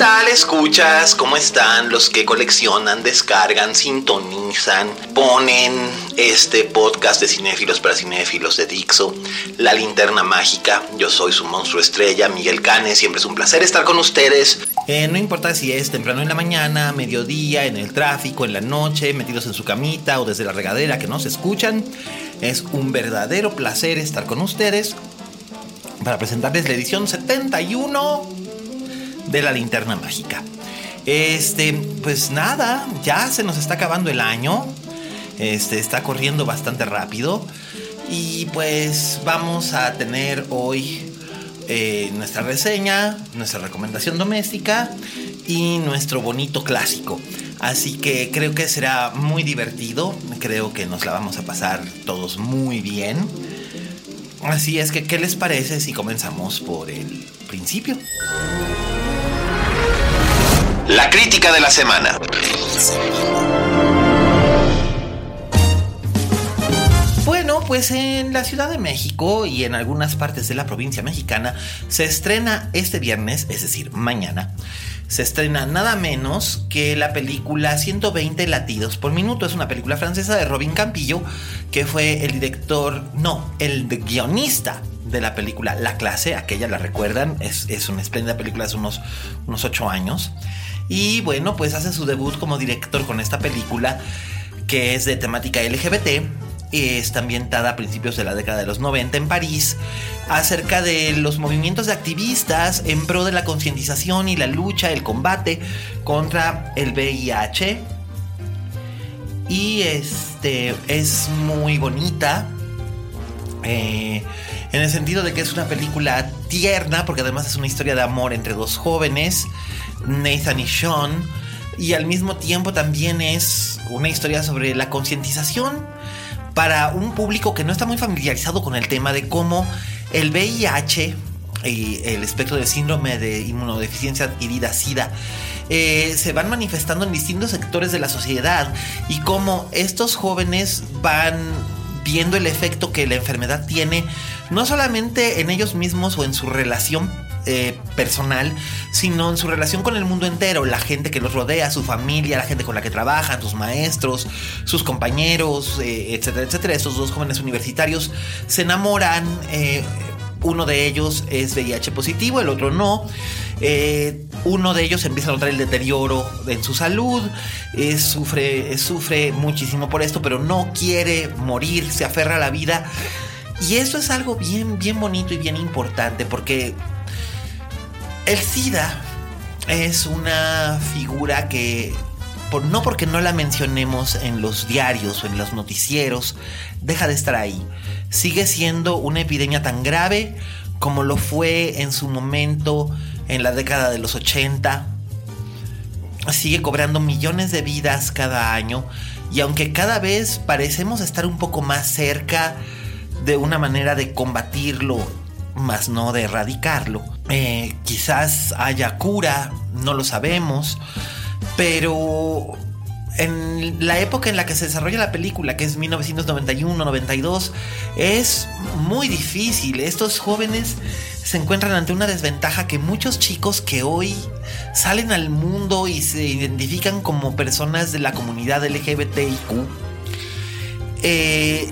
tal escuchas? ¿Cómo están los que coleccionan, descargan, sintonizan, ponen este podcast de cinéfilos para cinéfilos de Dixo, La Linterna Mágica? Yo soy su monstruo estrella, Miguel Cane, siempre es un placer estar con ustedes. Eh, no importa si es temprano en la mañana, mediodía, en el tráfico, en la noche, metidos en su camita o desde la regadera que nos escuchan, es un verdadero placer estar con ustedes para presentarles la edición 71 de la linterna mágica. Este, pues nada, ya se nos está acabando el año. Este, está corriendo bastante rápido. Y pues vamos a tener hoy eh, nuestra reseña, nuestra recomendación doméstica y nuestro bonito clásico. Así que creo que será muy divertido. Creo que nos la vamos a pasar todos muy bien. Así es que, ¿qué les parece si comenzamos por el principio? La crítica de la semana. Bueno, pues en la Ciudad de México y en algunas partes de la provincia mexicana se estrena este viernes, es decir, mañana, se estrena nada menos que la película 120 latidos por minuto. Es una película francesa de Robin Campillo, que fue el director, no, el guionista de la película La Clase, aquella la recuerdan, es, es una espléndida película hace unos, unos 8 años. Y bueno, pues hace su debut como director con esta película, que es de temática LGBT está ambientada a principios de la década de los 90 en París, acerca de los movimientos de activistas en pro de la concientización y la lucha, el combate contra el VIH. Y este es muy bonita. eh, en el sentido de que es una película tierna, porque además es una historia de amor entre dos jóvenes, Nathan y Sean, y al mismo tiempo también es una historia sobre la concientización para un público que no está muy familiarizado con el tema de cómo el VIH y el espectro del síndrome de inmunodeficiencia adquirida SIDA eh, se van manifestando en distintos sectores de la sociedad y cómo estos jóvenes van viendo el efecto que la enfermedad tiene no solamente en ellos mismos o en su relación eh, personal, sino en su relación con el mundo entero, la gente que los rodea, su familia, la gente con la que trabajan, sus maestros, sus compañeros, eh, etcétera, etcétera. Estos dos jóvenes universitarios se enamoran. eh, uno de ellos es VIH positivo, el otro no. Uno de ellos empieza a notar el deterioro en su salud, sufre, sufre muchísimo por esto, pero no quiere morir, se aferra a la vida. Y eso es algo bien, bien bonito y bien importante porque el SIDA es una figura que, por, no porque no la mencionemos en los diarios o en los noticieros, deja de estar ahí. Sigue siendo una epidemia tan grave como lo fue en su momento en la década de los 80. Sigue cobrando millones de vidas cada año y aunque cada vez parecemos estar un poco más cerca de una manera de combatirlo, más no de erradicarlo, eh, quizás haya cura, no lo sabemos, pero en la época en la que se desarrolla la película, que es 1991-92, es muy difícil. Estos jóvenes se encuentran ante una desventaja que muchos chicos que hoy salen al mundo y se identifican como personas de la comunidad LGBTIQ, eh,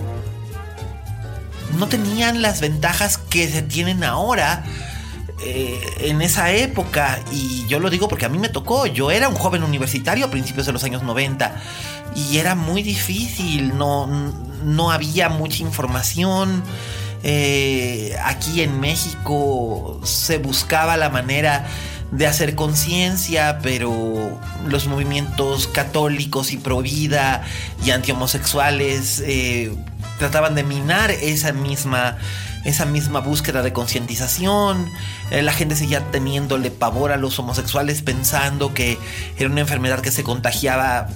no tenían las ventajas que se tienen ahora eh, en esa época, y yo lo digo porque a mí me tocó, yo era un joven universitario a principios de los años 90 y era muy difícil, no, no había mucha información. Eh, aquí en México se buscaba la manera de hacer conciencia, pero los movimientos católicos y pro vida y antihomosexuales eh, trataban de minar esa misma, esa misma búsqueda de concientización. Eh, la gente seguía teniéndole pavor a los homosexuales pensando que era una enfermedad que se contagiaba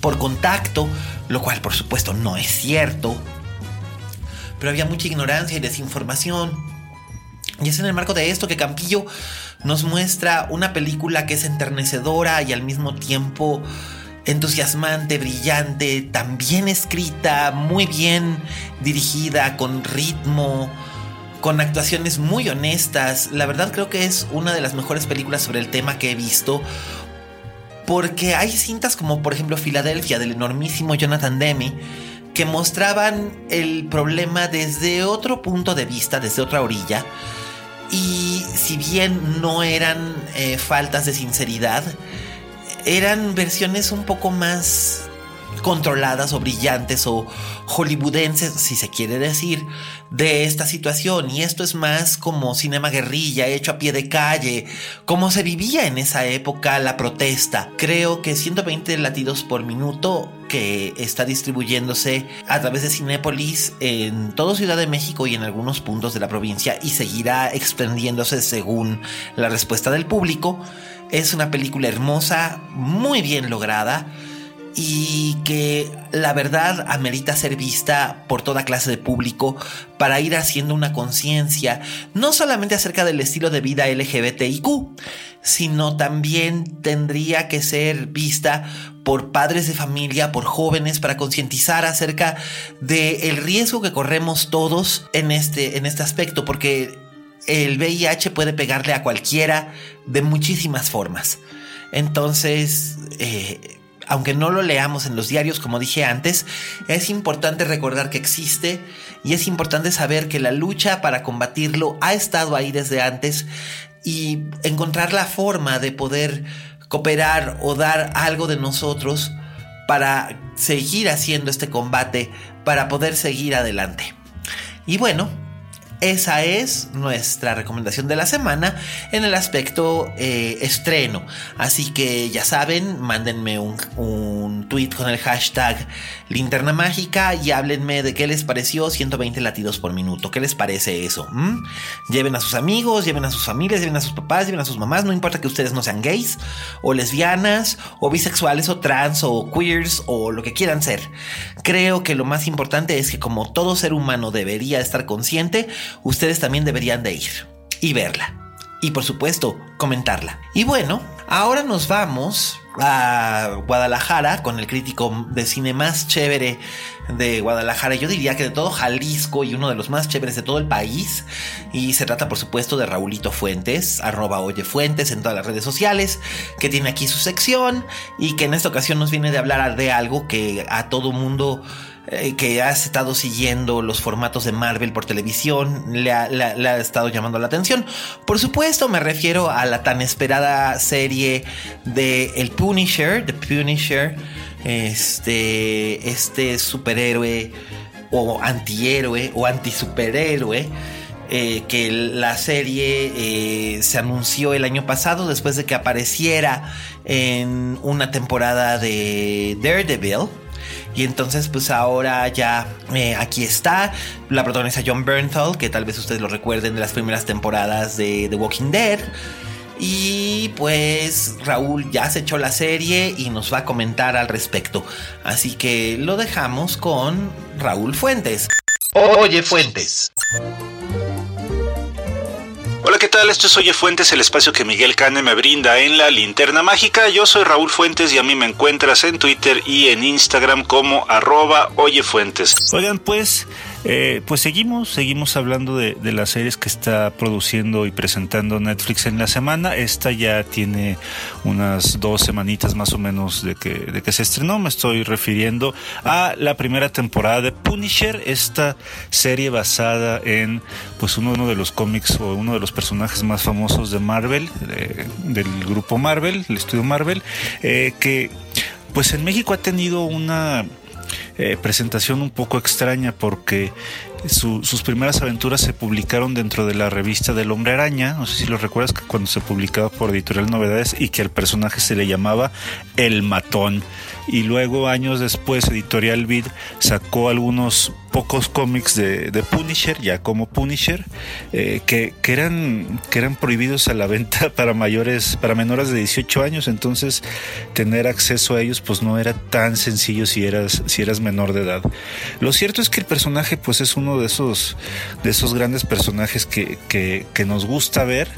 por contacto, lo cual por supuesto no es cierto. Pero había mucha ignorancia y desinformación. Y es en el marco de esto que Campillo nos muestra una película que es enternecedora y al mismo tiempo entusiasmante, brillante, también escrita, muy bien dirigida, con ritmo, con actuaciones muy honestas. La verdad creo que es una de las mejores películas sobre el tema que he visto. Porque hay cintas como por ejemplo Filadelfia del enormísimo Jonathan Demme que mostraban el problema desde otro punto de vista, desde otra orilla. Y si bien no eran eh, faltas de sinceridad, eran versiones un poco más controladas o brillantes o hollywoodenses, si se quiere decir, de esta situación. Y esto es más como cinema guerrilla, hecho a pie de calle, como se vivía en esa época la protesta. Creo que 120 latidos por minuto que está distribuyéndose a través de Cinépolis en toda Ciudad de México y en algunos puntos de la provincia y seguirá extendiéndose según la respuesta del público. Es una película hermosa, muy bien lograda y que la verdad amerita ser vista por toda clase de público para ir haciendo una conciencia, no solamente acerca del estilo de vida LGBTIQ, sino también tendría que ser vista por padres de familia, por jóvenes, para concientizar acerca del riesgo que corremos todos en este, en este aspecto, porque el VIH puede pegarle a cualquiera de muchísimas formas. Entonces, eh, aunque no lo leamos en los diarios, como dije antes, es importante recordar que existe y es importante saber que la lucha para combatirlo ha estado ahí desde antes y encontrar la forma de poder cooperar o dar algo de nosotros para seguir haciendo este combate, para poder seguir adelante. Y bueno, esa es nuestra recomendación de la semana en el aspecto eh, estreno. Así que ya saben, mándenme un, un, tweet con el hashtag linterna mágica y háblenme de qué les pareció 120 latidos por minuto. ¿Qué les parece eso? ¿Mm? Lleven a sus amigos, lleven a sus familias, lleven a sus papás, lleven a sus mamás. No importa que ustedes no sean gays o lesbianas o bisexuales o trans o queers o lo que quieran ser. Creo que lo más importante es que como todo ser humano debería estar consciente, ustedes también deberían de ir y verla. Y por supuesto, comentarla. Y bueno, ahora nos vamos a Guadalajara con el crítico de cine más chévere de Guadalajara. Yo diría que de todo Jalisco y uno de los más chéveres de todo el país. Y se trata, por supuesto, de Raulito Fuentes, arroba Oye Fuentes en todas las redes sociales, que tiene aquí su sección y que en esta ocasión nos viene de hablar de algo que a todo mundo eh, que has estado siguiendo los formatos de Marvel por televisión, le ha, estado llamando la atención. Por supuesto, me refiero a la tan esperada serie de El Punisher, The Punisher, este, este superhéroe o antihéroe o antisuperhéroe. Eh, que la serie eh, se anunció el año pasado después de que apareciera en una temporada de Daredevil. Y entonces, pues ahora ya eh, aquí está. La protagonista John Bernthal, que tal vez ustedes lo recuerden de las primeras temporadas de The Walking Dead. Y pues Raúl ya se echó la serie y nos va a comentar al respecto. Así que lo dejamos con Raúl Fuentes. Oye Fuentes. Hola, ¿qué tal? Esto es Oye Fuentes, el espacio que Miguel Cane me brinda en la linterna mágica. Yo soy Raúl Fuentes y a mí me encuentras en Twitter y en Instagram como arroba Oye Fuentes. Oigan, pues Eh, pues seguimos, seguimos hablando de, las series que está produciendo y presentando Netflix en la semana. Esta ya tiene unas dos semanitas más o menos de que, de que se estrenó. Me estoy refiriendo a la primera temporada de Punisher, esta serie basada en pues uno, de los cómics o uno de los personajes más famosos de Marvel, del grupo Marvel, el estudio Marvel, eh, que pues en México ha tenido una eh, presentación un poco extraña porque sus primeras aventuras se publicaron dentro de la revista del Hombre Araña, no sé si lo recuerdas, que cuando se publicaba por Editorial Novedades y que al personaje se le llamaba El Matón. Y luego años después Editorial Vid sacó algunos pocos cómics de, Punisher, ya como Punisher, eh, que, eran, que eran prohibidos a la venta para mayores, para menores de 18 años, entonces tener acceso a ellos pues no era tan sencillo si eras, si eras menor de edad. Lo cierto es que el personaje pues es uno de esos, de esos grandes personajes que, que, que nos gusta ver,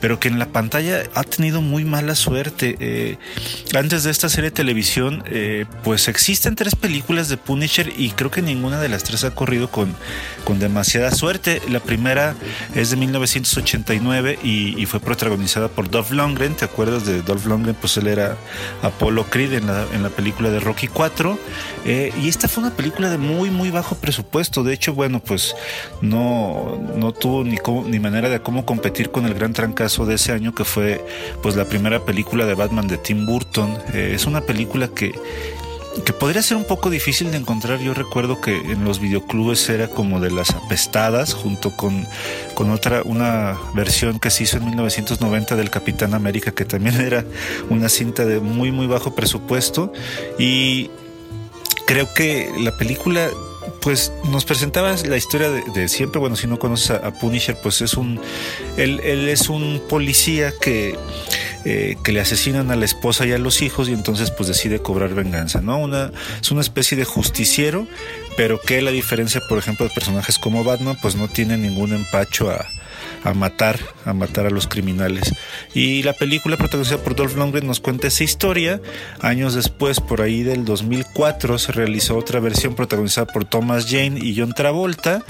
pero que en la pantalla ha tenido muy mala suerte. Eh, antes de esta serie de televisión, eh, pues existen tres películas de Punisher y creo que ninguna de las tres ha corrido con, con demasiada suerte. La primera es de 1989 y, fue protagonizada por Dolph Lundgren. ¿Te acuerdas de Dolph Lundgren? Pues él era Apollo Creed en la, en la película de Rocky 4. Eh, y esta fue una película de muy, muy bajo presupuesto. De hecho, bueno, pues no, no tuvo ni, ni manera de cómo competir con el gran trancazo de ese año que fue pues la primera película de Batman de Tim Burton. Eh, es una película que que podría ser un poco difícil de encontrar. Yo recuerdo que en los videoclubes era como de las apestadas, junto con, con otra, una versión que se hizo en 1990 del Capitán América, que también era una cinta de muy, muy bajo presupuesto. Y creo que la película pues nos presentaba la historia de, siempre. Bueno, si no conoces a, Punisher, pues es un. Él, él es un policía que eh, que le asesinan a la esposa y a los hijos y entonces pues decide cobrar venganza, ¿no? Una, es una especie de justiciero, pero que la diferencia, por ejemplo, de personajes como Batman, pues no tiene ningún empacho a, a matar, a matar a los criminales. Y la película protagonizada por Dolph Lundgren nos cuenta esa historia. Años después, por ahí del 2004, se realizó otra versión protagonizada por Thomas Jane y John Travolta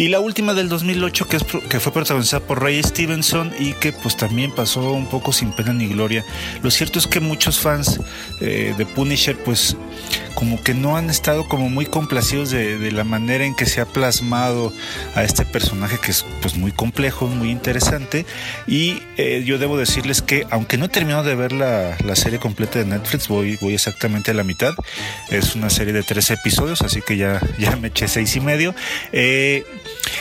y la última del 2008 que, es, que fue protagonizada por Ray Stevenson y que pues también pasó un poco sin pena ni gloria. Lo cierto es que muchos fans eh, de Punisher pues como que no han estado como muy complacidos de, la manera en que se ha plasmado a este personaje que es pues muy complejo, muy interesante y eh, yo debo decirles que aunque no he terminado de ver la, serie completa de Netflix, voy, voy exactamente a la mitad, es una serie de tres episodios, así que ya, ya me eché seis y medio. Eh,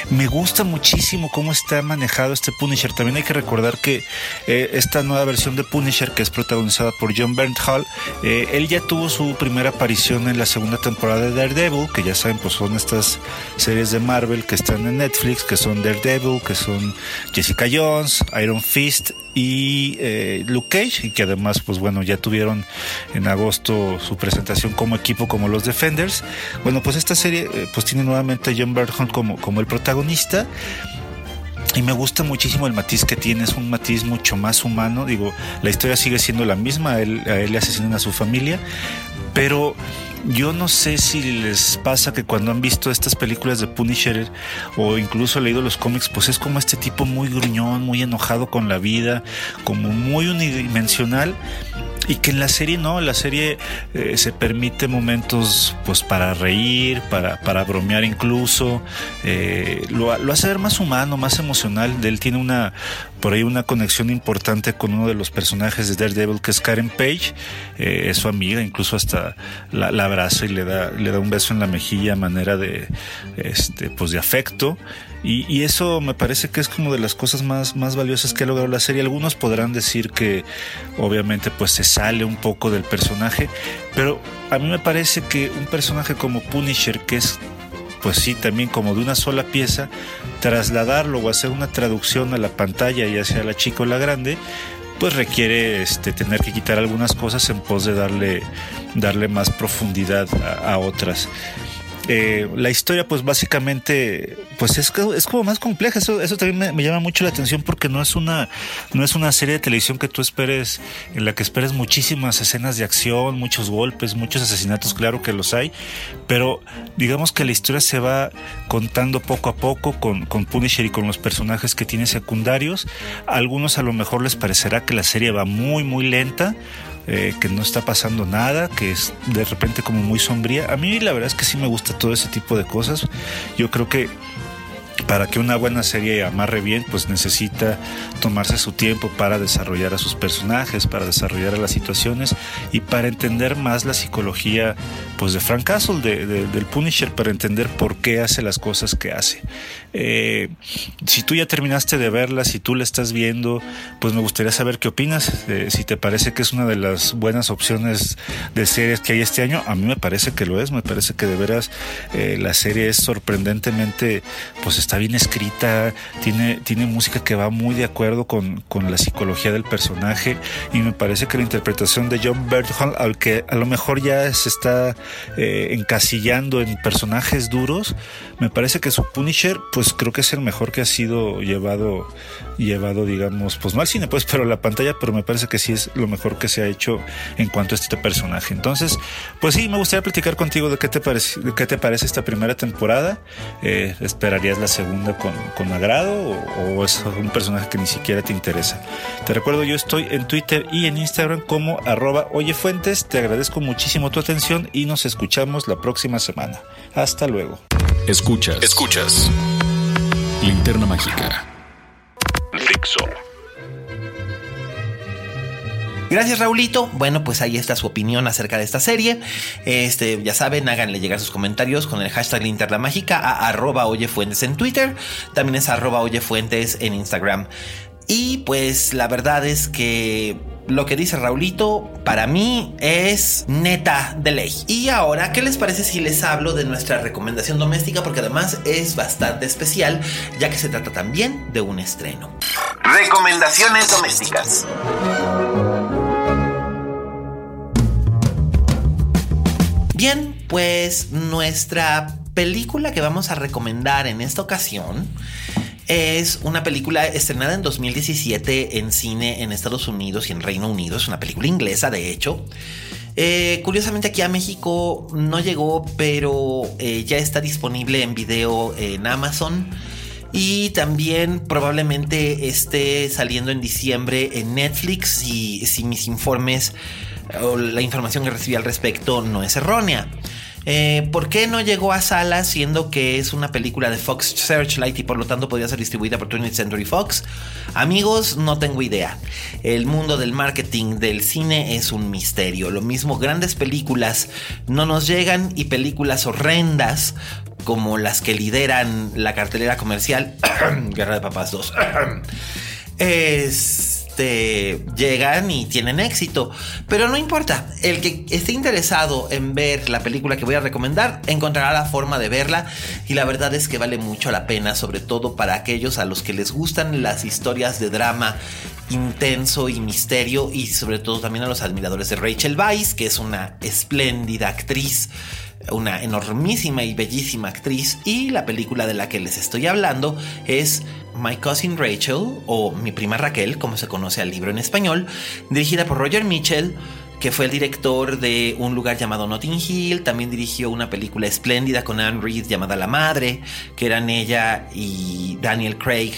me gusta muchísimo cómo está manejado este Punisher. También hay que recordar que eh, esta nueva versión de Punisher, que es protagonizada por John Bernthal, eh, él ya tuvo su primera aparición en la segunda temporada de Daredevil, que ya saben, pues son estas series de Marvel que están en Netflix, que son Daredevil, que son Jessica Jones, Iron Fist y eh, Luke Cage, y que además, pues bueno, ya tuvieron en agosto su presentación como equipo, como los Defenders. Bueno, pues esta serie, pues tiene nuevamente a John Bernthal como, como el protagonista. Y me gusta muchísimo el matiz que tiene, es un matiz mucho más humano. Digo, la historia sigue siendo la misma, a él le asesinan a su familia, pero yo no sé si les pasa que cuando han visto estas películas de Punisher o incluso leído los cómics, pues es como este tipo muy gruñón, muy enojado con la vida, como muy unidimensional y que en la serie no, la serie eh, se permite momentos pues para reír, para, para bromear incluso, eh, lo, lo, hace ver más humano, más emocional, él tiene una, por ahí una conexión importante con uno de los personajes de Daredevil que es Karen Page, eh, es su amiga, incluso hasta la, abraza y le da, le da un beso en la mejilla a manera de, este, pues de afecto. Y, eso me parece que es como de las cosas más, más valiosas que ha logrado la serie. Algunos podrán decir que obviamente pues se sale un poco del personaje, pero a mí me parece que un personaje como Punisher, que es pues sí, también como de una sola pieza, trasladarlo o hacer una traducción a la pantalla, ya sea la chica o la grande, pues requiere este, tener que quitar algunas cosas en pos de darle, darle más profundidad a otras. Eh, la historia, pues básicamente, pues es, es como más compleja. Eso, eso también me, llama mucho la atención porque no es una, no es una serie de televisión que tú esperes, en la que esperes muchísimas escenas de acción, muchos golpes, muchos asesinatos, claro que los hay, pero digamos que la historia se va contando poco a poco con, con Punisher y con los personajes que tiene secundarios. A algunos a lo mejor les parecerá que la serie va muy, muy lenta eh, que no está pasando nada, que es de repente como muy sombría. A mí la verdad es que sí me gusta todo ese tipo de cosas. Yo creo que para que una buena serie amarre bien, pues necesita tomarse su tiempo para desarrollar a sus personajes, para desarrollar a las situaciones y para entender más la psicología pues de Frank Castle, del Punisher, para entender por qué hace las cosas que hace. Eh, si tú ya terminaste de verla, si tú la estás viendo, pues me gustaría saber qué opinas, eh, si te parece que es una de las buenas opciones de series que hay este año, a mí me parece que lo es, me parece que de veras eh, la serie es sorprendentemente, pues está bien escrita, tiene, tiene música que va muy de acuerdo con, con la psicología del personaje y me parece que la interpretación de John Berthal, al que a lo mejor ya se está eh, encasillando en personajes duros, me parece que su Punisher, pues creo que es el mejor que ha sido llevado, llevado, digamos, pues no al cine, pues, pero a la pantalla, pero me parece que sí es lo mejor que se ha hecho en cuanto a este personaje. Entonces, pues sí, me gustaría platicar contigo de qué te parece, qué te parece esta primera temporada. Eh, ¿Esperarías la segunda? con, agrado o, es un personaje que ni siquiera te interesa. Te recuerdo, yo estoy en Twitter y en Instagram como arroba oyefuentes. Te agradezco muchísimo tu atención y nos escuchamos la próxima semana. Hasta luego. Escuchas. Escuchas. Linterna Mágica. Fixo. Gracias, Raulito. Bueno, pues ahí está su opinión acerca de esta serie. Este, ya saben, háganle llegar sus comentarios con el hashtag Linterna Mágica a arroba oyefuentes en Twitter. También es arroba oyefuentes en Instagram. Y pues la verdad es que lo que dice Raulito para mí es neta de ley. Y ahora, ¿qué les parece si les hablo de nuestra recomendación doméstica? Porque además es bastante especial, ya que se trata también de un estreno. Recomendaciones domésticas. Bien, pues nuestra película que vamos a recomendar en esta ocasión es una película estrenada en 2017 en cine en Estados Unidos y en Reino Unido. Es una película inglesa, de hecho. Eh, curiosamente aquí a México no llegó, pero eh, ya está disponible en video en Amazon. Y también probablemente esté saliendo en diciembre en Netflix y si mis informes o la información que recibí al respecto no es errónea. Eh, ¿Por qué no llegó a salas siendo que es una película de Fox Searchlight y por lo tanto podría ser distribuida por 20th Century Fox? Amigos, no tengo idea. El mundo del marketing del cine es un misterio. Lo mismo, grandes películas no nos llegan y películas horrendas como las que lideran la cartelera comercial Guerra de Papás 2. es este, llegan y tienen éxito. Pero no importa, el que esté interesado en ver la película que voy a recomendar encontrará la forma de verla y la verdad es que vale mucho la pena, sobre todo para aquellos a los que les gustan las historias de drama intenso y misterio y sobre todo también a los admiradores de Rachel Weisz, que es una espléndida actriz una enormísima y bellísima actriz y la película de la que les estoy hablando es My Cousin Rachel o Mi prima Raquel, como se conoce al libro en español, dirigida por Roger Mitchell que fue el director de un lugar llamado Notting Hill, también dirigió una película espléndida con Anne Reed llamada La Madre, que eran ella y Daniel Craig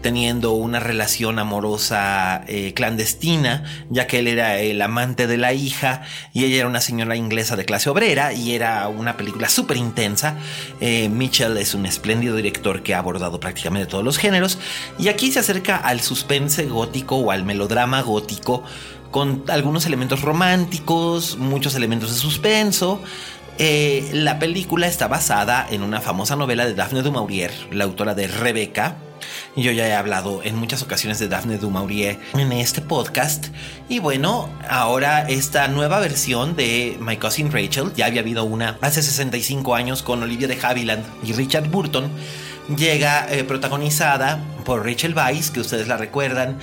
teniendo una relación amorosa eh, clandestina, ya que él era el amante de la hija y ella era una señora inglesa de clase obrera y era una película súper intensa. Eh, Mitchell es un espléndido director que ha abordado prácticamente todos los géneros y aquí se acerca al suspense gótico o al melodrama gótico con algunos elementos románticos, muchos elementos de suspenso. Eh, la película está basada en una famosa novela de Daphne du Maurier, la autora de Rebecca. Yo ya he hablado en muchas ocasiones de Daphne du Maurier en este podcast. Y bueno, ahora esta nueva versión de My Cousin Rachel, ya había habido una hace 65 años con Olivia de Havilland y Richard Burton, llega eh, protagonizada por Rachel Weisz, que ustedes la recuerdan,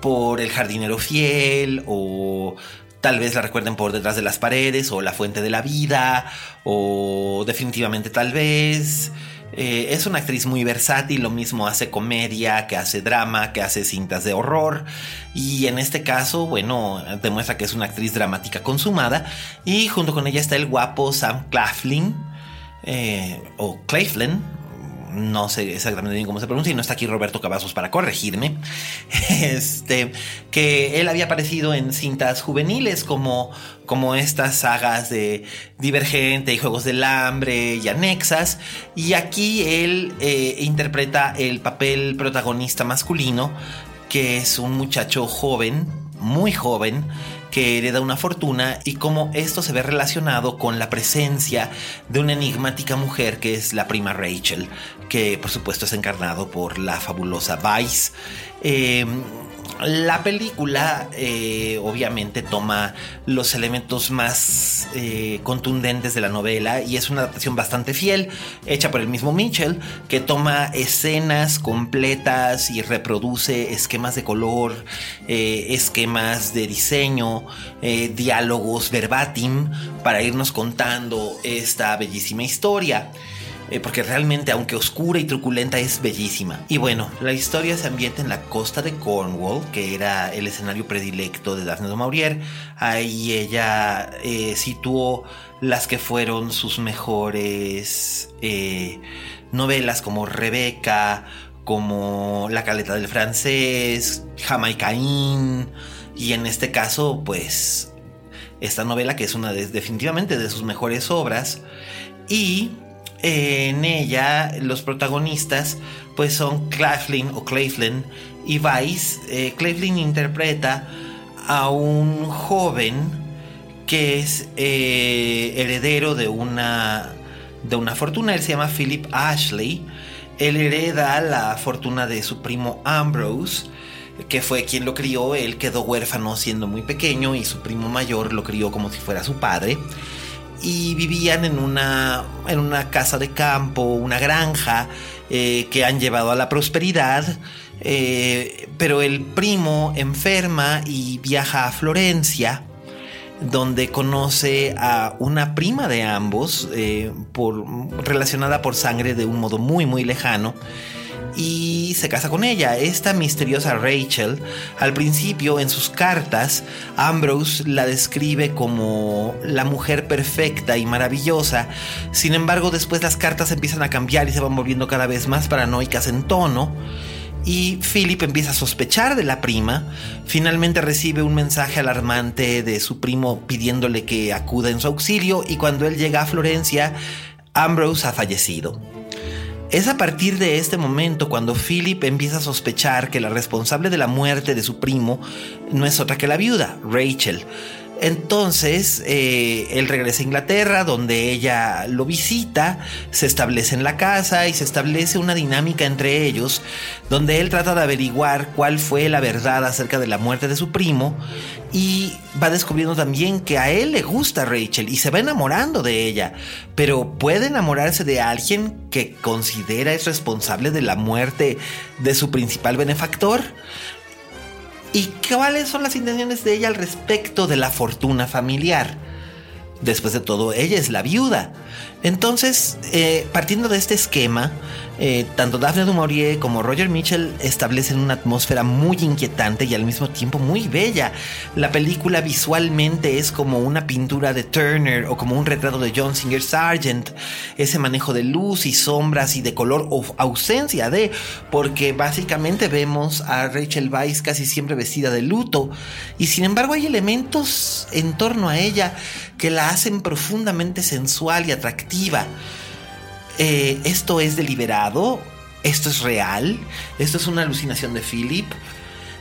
por El jardinero fiel o Tal vez la recuerden por Detrás de las Paredes o La Fuente de la Vida o definitivamente tal vez. Eh, es una actriz muy versátil, lo mismo hace comedia, que hace drama, que hace cintas de horror. Y en este caso, bueno, demuestra que es una actriz dramática consumada. Y junto con ella está el guapo Sam Claflin, eh, o Claflin, no sé exactamente bien cómo se pronuncia, y no está aquí Roberto Cavazos para corregirme, este, que él había aparecido en cintas juveniles como, como estas sagas de Divergente y Juegos del Hambre y anexas, y aquí él eh, interpreta el papel protagonista masculino, que es un muchacho joven, muy joven, que hereda una fortuna y cómo esto se ve relacionado con la presencia de una enigmática mujer que es la prima Rachel, que por supuesto es encarnado por la fabulosa Vice. Eh, la película eh, obviamente toma los elementos más eh, contundentes de la novela y es una adaptación bastante fiel, hecha por el mismo Mitchell, que toma escenas completas y reproduce esquemas de color, eh, esquemas de diseño, diálogos verbatim para irnos contando esta bellísima historia. Eh, porque realmente, aunque oscura y truculenta, es bellísima. Y bueno, la historia se ambienta en la costa de Cornwall, que era el escenario predilecto de Daphne de Maurier. Ahí ella eh, situó las que fueron sus mejores eh, novelas, como Rebeca, como La caleta del francés, Jamaicaín, y en este caso, pues, esta novela que es una de, definitivamente de sus mejores obras. Y en ella los protagonistas pues son Claflin o Claflin y Vice. Eh, Claflin interpreta a un joven que es eh, heredero de una, de una fortuna. Él se llama Philip Ashley. Él hereda la fortuna de su primo Ambrose, que fue quien lo crió. Él quedó huérfano siendo muy pequeño y su primo mayor lo crió como si fuera su padre y vivían en una, en una casa de campo, una granja eh, que han llevado a la prosperidad. Eh, pero el primo enferma y viaja a Florencia, donde conoce a una prima de ambos, eh, por, relacionada por sangre de un modo muy, muy lejano y se casa con ella. Esta misteriosa Rachel, al principio en sus cartas, Ambrose la describe como la mujer perfecta y maravillosa. Sin embargo, después las cartas empiezan a cambiar y se van volviendo cada vez más paranoicas en tono. Y Philip empieza a sospechar de la prima. Finalmente recibe un mensaje alarmante de su primo pidiéndole que acuda en su auxilio y cuando él llega a Florencia, Ambrose ha fallecido. Es a partir de este momento cuando Philip empieza a sospechar que la responsable de la muerte de su primo no es otra que la viuda, Rachel. Entonces, eh, él regresa a Inglaterra, donde ella lo visita, se establece en la casa y se establece una dinámica entre ellos, donde él trata de averiguar cuál fue la verdad acerca de la muerte de su primo y va descubriendo también que a él le gusta Rachel y se va enamorando de ella, pero puede enamorarse de alguien que considera es responsable de la muerte de su principal benefactor. ¿Y cuáles son las intenciones de ella al respecto de la fortuna familiar? Después de todo, ella es la viuda. Entonces, eh, partiendo de este esquema, eh, tanto Daphne du como Roger Mitchell establecen una atmósfera muy inquietante y al mismo tiempo muy bella. La película visualmente es como una pintura de Turner o como un retrato de John Singer Sargent. Ese manejo de luz y sombras y de color o ausencia de, porque básicamente vemos a Rachel Weisz casi siempre vestida de luto y sin embargo hay elementos en torno a ella que la hacen profundamente sensual y atractiva. Eh, esto es deliberado, esto es real, esto es una alucinación de Philip.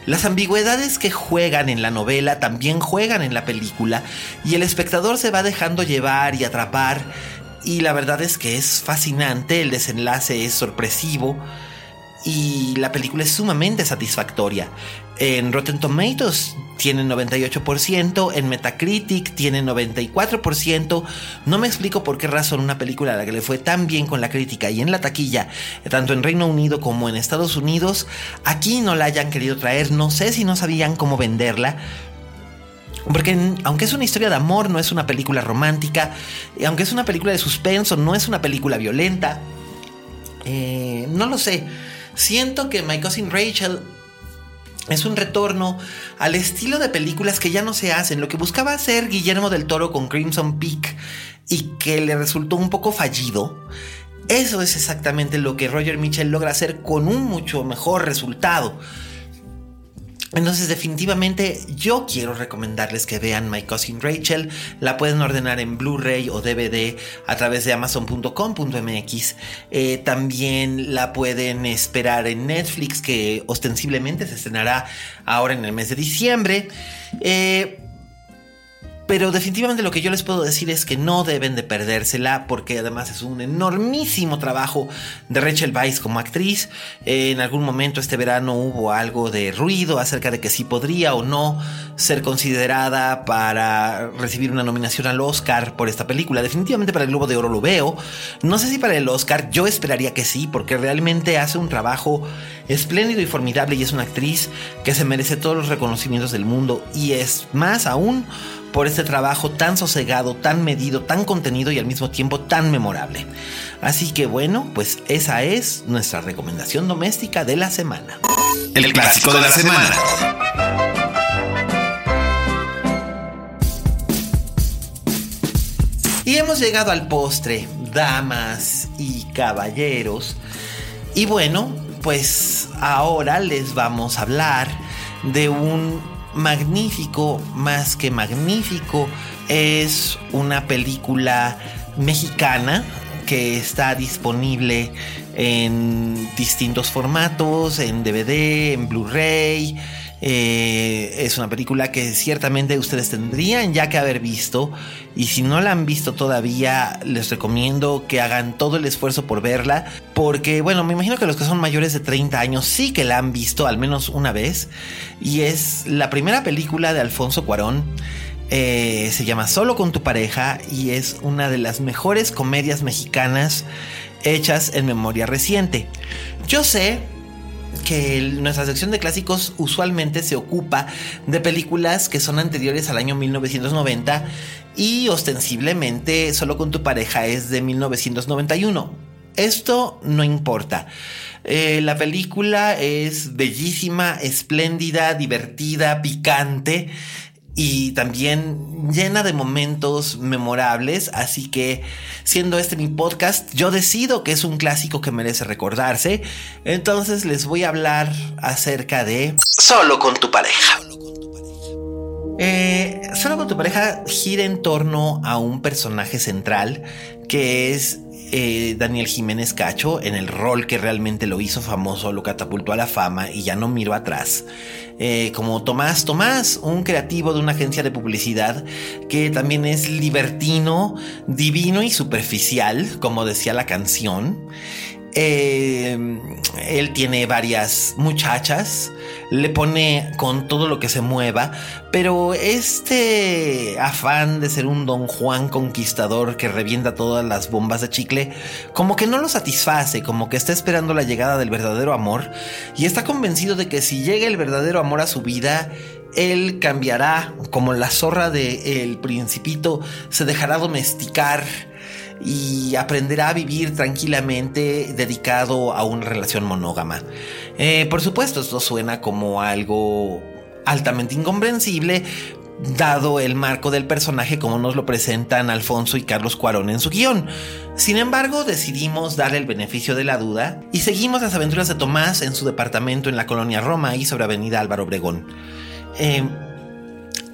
Las ambigüedades que juegan en la novela también juegan en la película y el espectador se va dejando llevar y atrapar y la verdad es que es fascinante, el desenlace es sorpresivo y la película es sumamente satisfactoria. En Rotten Tomatoes tiene 98%, en Metacritic tiene 94%. No me explico por qué razón una película a la que le fue tan bien con la crítica y en la taquilla, tanto en Reino Unido como en Estados Unidos, aquí no la hayan querido traer. No sé si no sabían cómo venderla Porque aunque es una historia de amor, no es una película romántica. Aunque es una película de suspenso, no es una película violenta. Eh, no lo sé. Siento que My Cousin Rachel es un retorno al estilo de películas que ya no se hacen. Lo que buscaba hacer Guillermo del Toro con Crimson Peak y que le resultó un poco fallido. Eso es exactamente lo que Roger Mitchell logra hacer con un mucho mejor resultado. Entonces definitivamente yo quiero recomendarles que vean My Cousin Rachel. La pueden ordenar en Blu-ray o DVD a través de amazon.com.mx. Eh, también la pueden esperar en Netflix que ostensiblemente se estrenará ahora en el mes de diciembre. Eh, pero definitivamente lo que yo les puedo decir es que no deben de perdérsela porque además es un enormísimo trabajo de Rachel Weisz como actriz. en algún momento este verano hubo algo de ruido acerca de que si podría o no ser considerada para recibir una nominación al Oscar por esta película. Definitivamente para el Globo de Oro lo veo. No sé si para el Oscar, yo esperaría que sí porque realmente hace un trabajo espléndido y formidable y es una actriz que se merece todos los reconocimientos del mundo y es más aún por este trabajo tan sosegado, tan medido, tan contenido y al mismo tiempo tan memorable. Así que bueno, pues esa es nuestra recomendación doméstica de la semana. El, clásico, de la, semana. Y hemos llegado al postre, damas y caballeros. Y bueno, pues ahora les vamos a hablar de un magnífico, más que magnífico, es una película mexicana que está disponible en distintos formatos, en DVD, en Blu-ray. Eh, es una película que ciertamente ustedes tendrían ya que haber visto. Y si no la han visto todavía les recomiendo que hagan todo el esfuerzo por verla. Porque bueno me imagino que los que son mayores de 30 años sí que la han visto al menos una vez. Y es la primera película de Alfonso Cuarón. Eh, se llama Solo con tu pareja y es una de las mejores comedias mexicanas hechas en memoria reciente. Yo sé que nuestra sección de clásicos usualmente se ocupa de películas que son anteriores al año 1990 y ostensiblemente Solo con tu pareja es de 1991. Esto no importa. Eh, la película es bellísima, espléndida, divertida, picante y también llena de momentos memorables. Así que, siendo este mi podcast, yo decido que es un clásico que merece recordarse. Entonces les voy a hablar acerca de Solo con tu pareja. Eh, Solo con tu pareja gira en torno a un personaje central que es eh, Daniel Jiménez Cacho en el rol que realmente lo hizo famoso, lo catapultó a la fama y ya no miro atrás. Eh, como Tomás Tomás, un creativo de una agencia de publicidad que también es libertino, divino y superficial, como decía la canción. Eh, él tiene varias muchachas, le pone con todo lo que se mueva, pero este afán de ser un don Juan conquistador que revienta todas las bombas de chicle, como que no lo satisface, como que está esperando la llegada del verdadero amor y está convencido de que si llega el verdadero amor a su vida, él cambiará, como la zorra de el principito se dejará domesticar y aprenderá a vivir tranquilamente dedicado a una relación monógama. Eh, por supuesto, esto suena como algo altamente incomprensible, dado el marco del personaje como nos lo presentan Alfonso y Carlos Cuarón en su guion. Sin embargo, decidimos darle el beneficio de la duda y seguimos las aventuras de Tomás en su departamento en la colonia Roma y sobre Avenida Álvaro Obregón. Eh,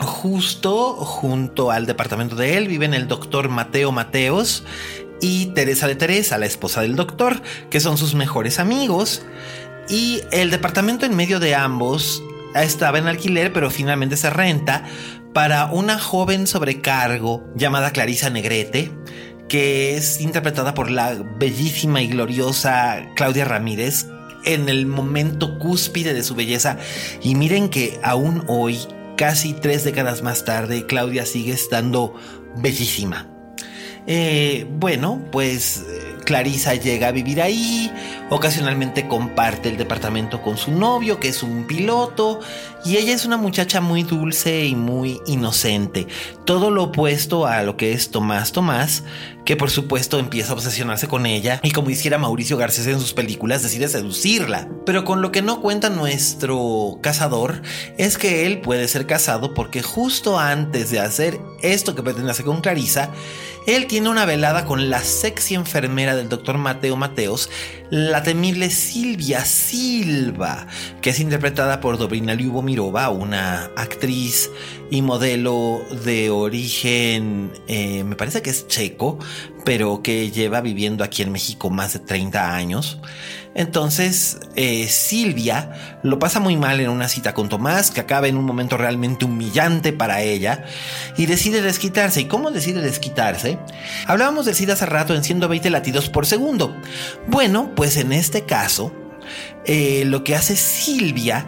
Justo junto al departamento de él viven el doctor Mateo Mateos y Teresa de Teresa, la esposa del doctor, que son sus mejores amigos. Y el departamento en medio de ambos estaba en alquiler, pero finalmente se renta para una joven sobrecargo llamada Clarisa Negrete, que es interpretada por la bellísima y gloriosa Claudia Ramírez en el momento cúspide de su belleza. Y miren que aún hoy Casi tres décadas más tarde, Claudia sigue estando bellísima. Eh, bueno, pues Clarisa llega a vivir ahí, Ocasionalmente comparte el departamento con su novio, que es un piloto, y ella es una muchacha muy dulce y muy inocente. Todo lo opuesto a lo que es Tomás Tomás, que por supuesto empieza a obsesionarse con ella y como hiciera Mauricio Garcés en sus películas decide seducirla. Pero con lo que no cuenta nuestro cazador es que él puede ser casado porque justo antes de hacer esto que pretende hacer con Clarisa, él tiene una velada con la sexy enfermera del doctor Mateo Mateos, la temible Silvia Silva, que es interpretada por Dobrina Lyubomirova, una actriz y modelo de origen, eh, me parece que es checo, pero que lleva viviendo aquí en México más de 30 años. Entonces, eh, Silvia lo pasa muy mal en una cita con Tomás, que acaba en un momento realmente humillante para ella, y decide desquitarse. ¿Y cómo decide desquitarse? Hablábamos del SIDA hace rato en 120 latidos por segundo. Bueno, pues en este caso, eh, lo que hace Silvia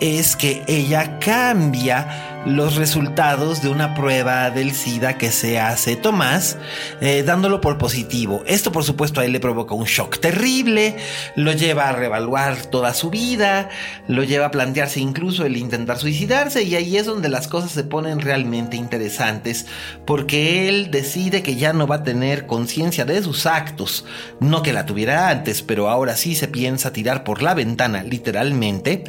es que ella cambia los resultados de una prueba del SIDA que se hace Tomás, eh, dándolo por positivo. Esto por supuesto a él le provoca un shock terrible, lo lleva a revaluar toda su vida, lo lleva a plantearse incluso el intentar suicidarse y ahí es donde las cosas se ponen realmente interesantes, porque él decide que ya no va a tener conciencia de sus actos, no que la tuviera antes, pero ahora sí se piensa tirar por la ventana literalmente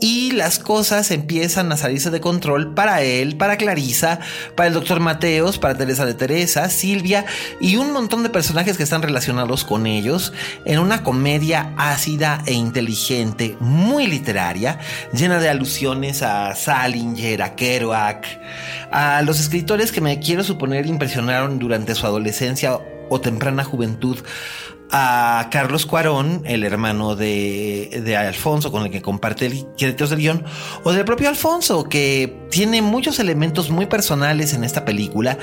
y las cosas empiezan a salirse de control para él, para Clarisa, para el doctor Mateos, para Teresa de Teresa, Silvia y un montón de personajes que están relacionados con ellos en una comedia ácida e inteligente, muy literaria, llena de alusiones a Salinger, a Kerouac, a los escritores que me quiero suponer impresionaron durante su adolescencia o temprana juventud a Carlos Cuarón, el hermano de, de, Alfonso, con el que comparte el créditos del guion, o del propio Alfonso, que tiene muchos elementos muy personales en esta película,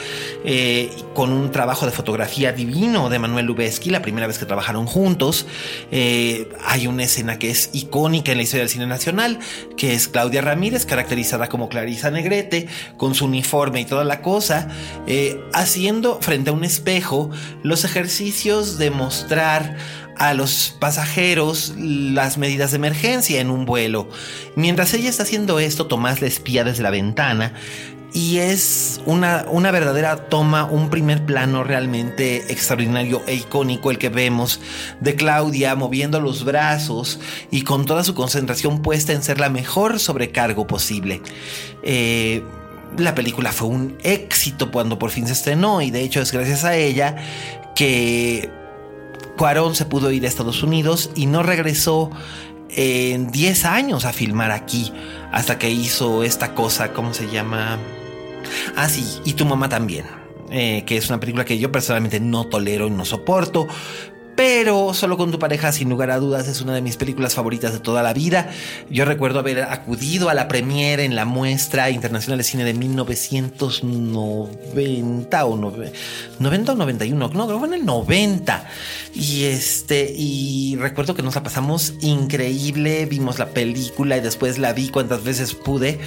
eh, con un trabajo de fotografía divino de Manuel Lubezki, la primera vez que trabajaron juntos. Eh, hay una escena que es icónica en la historia del cine nacional, que es Claudia Ramírez, caracterizada como Clarisa Negrete, con su uniforme y toda la cosa, eh, haciendo frente a un espejo los ejercicios de mostrar a los pasajeros las medidas de emergencia en un vuelo. Mientras ella está haciendo esto, Tomás la espía desde la ventana y es una, una, verdadera toma, un primer plano realmente extraordinario e icónico el que vemos de Claudia moviendo los brazos y con toda su concentración puesta en ser la mejor sobrecargo posible. Eh, la película fue un éxito cuando por fin se estrenó y de hecho es gracias a ella que Cuarón se pudo ir a Estados Unidos y no regresó en 10 años a filmar aquí hasta que hizo esta cosa, ¿cómo se llama? Ah, sí, y tu mamá también. Eh, que es una película que yo personalmente no tolero y no soporto, pero Solo con tu pareja, sin lugar a dudas, es una de mis películas favoritas de toda la vida. Yo recuerdo haber acudido a la premiere en la muestra internacional de cine de 1990 o 90 o 91, no, creo que fue en el 90. Y este, y recuerdo que nos la pasamos increíble, vimos la película y después la vi cuantas veces pude.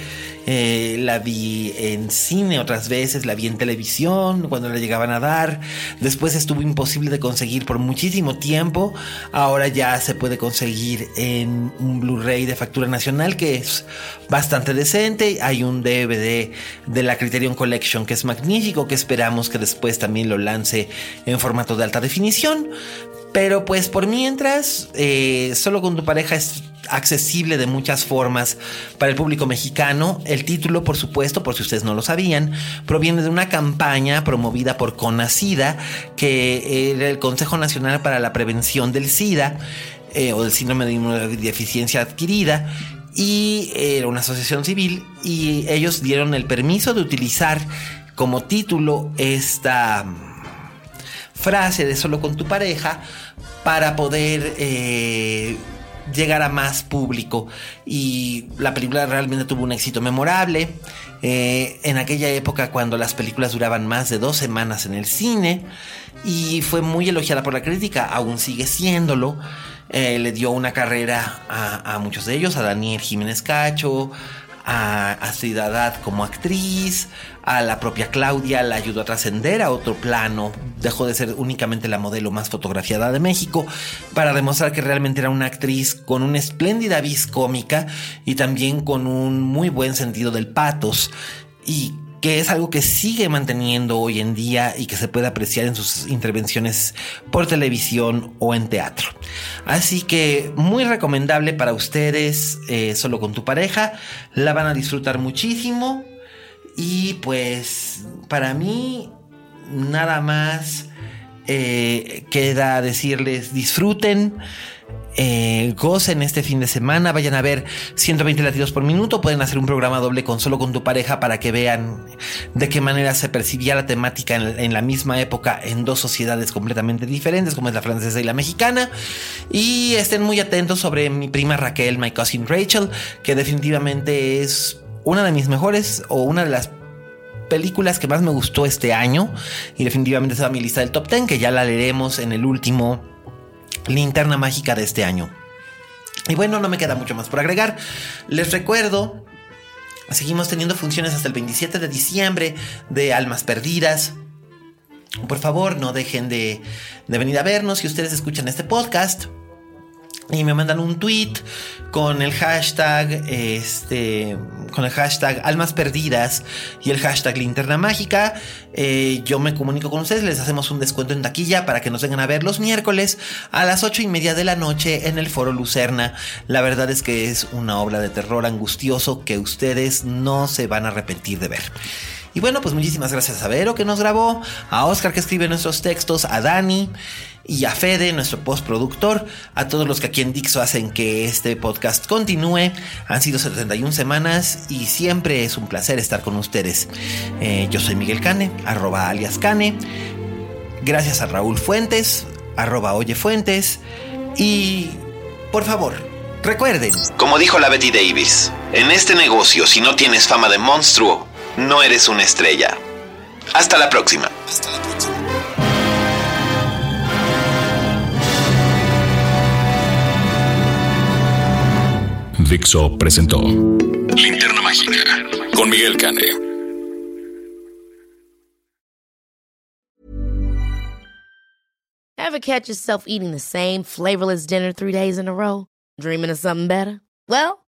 Eh, la vi en cine otras veces, la vi en televisión cuando la llegaban a dar. Después estuvo imposible de conseguir por muchísimo tiempo. Ahora ya se puede conseguir en un Blu-ray de factura nacional que es bastante decente. Hay un DVD de la Criterion Collection que es magnífico, que esperamos que después también lo lance en formato de alta definición. Pero pues por mientras, eh, solo con tu pareja es accesible de muchas formas para el público mexicano. El título, por supuesto, por si ustedes no lo sabían, proviene de una campaña promovida por CONACIDA, que era el Consejo Nacional para la Prevención del SIDA eh, o del síndrome de deficiencia adquirida. Y era una asociación civil y ellos dieron el permiso de utilizar como título esta frase de solo con tu pareja para poder eh, llegar a más público. Y la película realmente tuvo un éxito memorable. Eh, en aquella época cuando las películas duraban más de dos semanas en el cine y fue muy elogiada por la crítica, aún sigue siéndolo. Eh, le dio una carrera a, a, muchos de ellos, a Daniel Jiménez Cacho, a Astrid como actriz, a la propia Claudia la ayudó a trascender a otro plano, dejó de ser únicamente la modelo más fotografiada de México para demostrar que realmente era una actriz con una espléndida vis cómica y también con un muy buen sentido del patos. Y que es algo que sigue manteniendo hoy en día y que se puede apreciar en sus intervenciones por televisión o en teatro. Así que muy recomendable para ustedes, eh, solo con tu pareja, la van a disfrutar muchísimo y pues para mí nada más eh, queda decirles disfruten eh, gocen este fin de semana, vayan a ver 120 latidos por minuto, pueden hacer un programa doble con solo con tu pareja para que vean de qué manera se percibía la temática en, la misma época en dos sociedades completamente diferentes, como es la francesa y la mexicana. Y estén muy atentos sobre mi prima Raquel, my cousin Rachel, que definitivamente es una de mis mejores o una de las películas que más me gustó este año y definitivamente está mi lista del top 10 que ya la leeremos en el último linterna mágica de este año. Y bueno, no me queda mucho más por agregar. Les recuerdo, seguimos teniendo funciones hasta el 27 de diciembre de Almas Perdidas. Por favor, no dejen de, de venir a vernos si ustedes escuchan este podcast y me mandan un tweet con el hashtag este con el hashtag almas perdidas y el hashtag linterna mágica. Eh, yo me comunico con ustedes les hacemos un descuento en taquilla para que nos vengan a ver los miércoles a las ocho y media de la noche en el foro Lucerna. La verdad es que es una obra de terror angustioso que ustedes no se van a arrepentir de ver y bueno, pues muchísimas gracias a Vero que nos grabó, a Oscar que escribe nuestros textos, a Dani y a Fede, nuestro postproductor, a todos los que aquí en Dixo hacen que este podcast continúe. Han sido 71 semanas y siempre es un placer estar con ustedes. Eh, yo soy Miguel Cane, arroba alias Cane. Gracias a Raúl Fuentes, arroba Oye Fuentes. Y por favor, recuerden. Como dijo la Betty Davis, en este negocio, si no tienes fama de monstruo, no eres una estrella. Hasta la próxima. Hasta la próxima. Dixo presentó Linterna Mágica con Miguel Cane. Ever catch yourself eating the same flavorless dinner three days in a row? Dreaming of something better? Well,